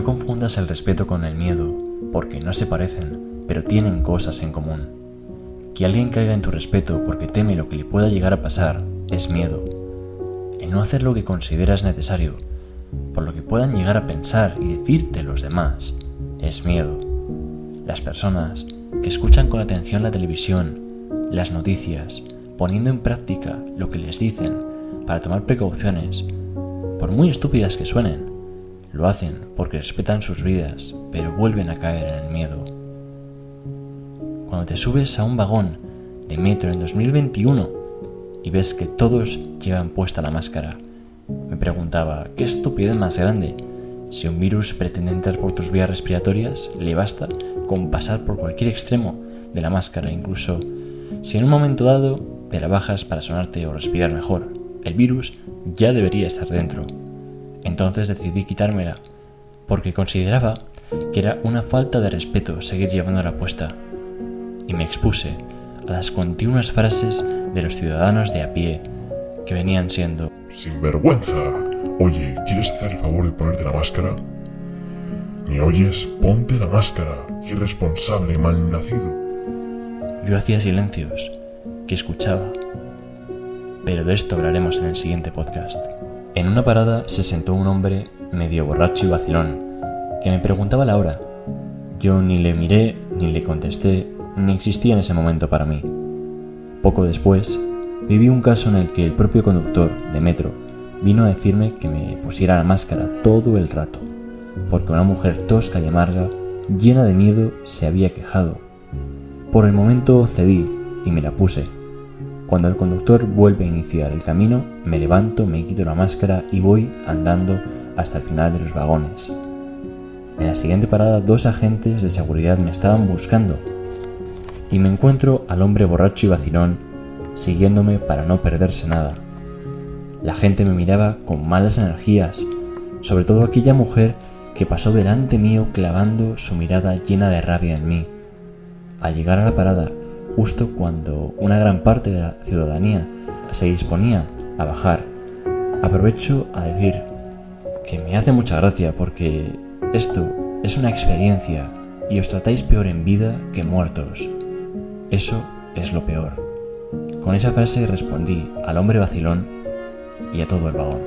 No confundas el respeto con el miedo, porque no se parecen, pero tienen cosas en común. Que alguien caiga en tu respeto porque teme lo que le pueda llegar a pasar es miedo. El no hacer lo que consideras necesario, por lo que puedan llegar a pensar y decirte los demás, es miedo. Las personas que escuchan con atención la televisión, las noticias, poniendo en práctica lo que les dicen para tomar precauciones, por muy estúpidas que suenen, lo hacen porque respetan sus vidas, pero vuelven a caer en el miedo. Cuando te subes a un vagón de metro en 2021 y ves que todos llevan puesta la máscara, me preguntaba, ¿qué estupidez más grande? Si un virus pretende entrar por tus vías respiratorias, le basta con pasar por cualquier extremo de la máscara, incluso si en un momento dado te la bajas para sonarte o respirar mejor. El virus ya debería estar dentro. Entonces decidí quitármela, porque consideraba que era una falta de respeto seguir llevándola puesta. Y me expuse a las continuas frases de los ciudadanos de a pie, que venían siendo Sin vergüenza. Oye, ¿quieres hacer el favor de ponerte la máscara? ¿Me oyes? Ponte la máscara. Irresponsable, malnacido. Yo hacía silencios, que escuchaba. Pero de esto hablaremos en el siguiente podcast. En una parada se sentó un hombre medio borracho y vacilón, que me preguntaba la hora. Yo ni le miré, ni le contesté, ni existía en ese momento para mí. Poco después, viví un caso en el que el propio conductor de metro vino a decirme que me pusiera la máscara todo el rato, porque una mujer tosca y amarga, llena de miedo, se había quejado. Por el momento cedí y me la puse. Cuando el conductor vuelve a iniciar el camino, me levanto, me quito la máscara y voy andando hasta el final de los vagones. En la siguiente parada dos agentes de seguridad me estaban buscando y me encuentro al hombre borracho y vacilón siguiéndome para no perderse nada. La gente me miraba con malas energías, sobre todo aquella mujer que pasó delante mío clavando su mirada llena de rabia en mí. Al llegar a la parada, justo cuando una gran parte de la ciudadanía se disponía a bajar, aprovecho a decir que me hace mucha gracia porque esto es una experiencia y os tratáis peor en vida que muertos. Eso es lo peor. Con esa frase respondí al hombre vacilón y a todo el vagón.